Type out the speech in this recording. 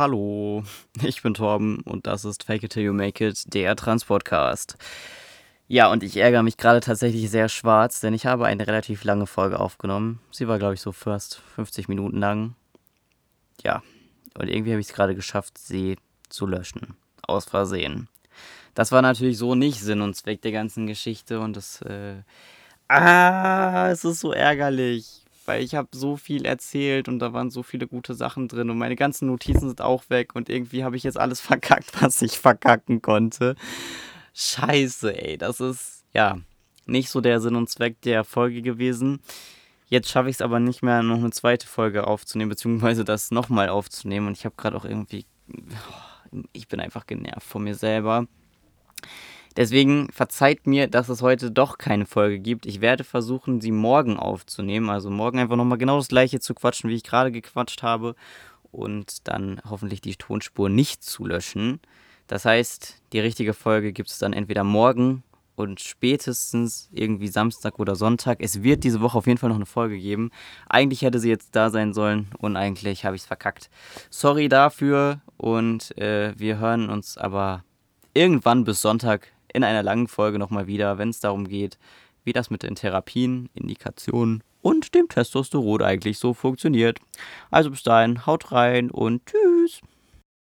Hallo, ich bin Torben und das ist Fake It Till You Make It, der Transportcast. Ja, und ich ärgere mich gerade tatsächlich sehr schwarz, denn ich habe eine relativ lange Folge aufgenommen. Sie war, glaube ich, so fast 50 Minuten lang. Ja, und irgendwie habe ich es gerade geschafft, sie zu löschen. Aus Versehen. Das war natürlich so nicht Sinn und Zweck der ganzen Geschichte und das, äh, ah, es ist so ärgerlich, weil ich habe so viel erzählt und da waren so viele gute Sachen drin und meine ganzen Notizen sind auch weg und irgendwie habe ich jetzt alles verkackt, was ich verkacken konnte. Scheiße, ey, das ist ja nicht so der Sinn und Zweck der Folge gewesen. Jetzt schaffe ich es aber nicht mehr, noch eine zweite Folge aufzunehmen, beziehungsweise das nochmal aufzunehmen. Und ich habe gerade auch irgendwie, ich bin einfach genervt von mir selber. Deswegen verzeiht mir, dass es heute doch keine Folge gibt. Ich werde versuchen, sie morgen aufzunehmen. Also morgen einfach nochmal genau das gleiche zu quatschen, wie ich gerade gequatscht habe. Und dann hoffentlich die Tonspur nicht zu löschen. Das heißt, die richtige Folge gibt es dann entweder morgen und spätestens irgendwie Samstag oder Sonntag. Es wird diese Woche auf jeden Fall noch eine Folge geben. Eigentlich hätte sie jetzt da sein sollen und eigentlich habe ich es verkackt. Sorry dafür und äh, wir hören uns aber irgendwann bis Sonntag in einer langen Folge nochmal wieder, wenn es darum geht, wie das mit den Therapien, Indikationen und dem Testosteron eigentlich so funktioniert. Also bis dahin, haut rein und tschüss.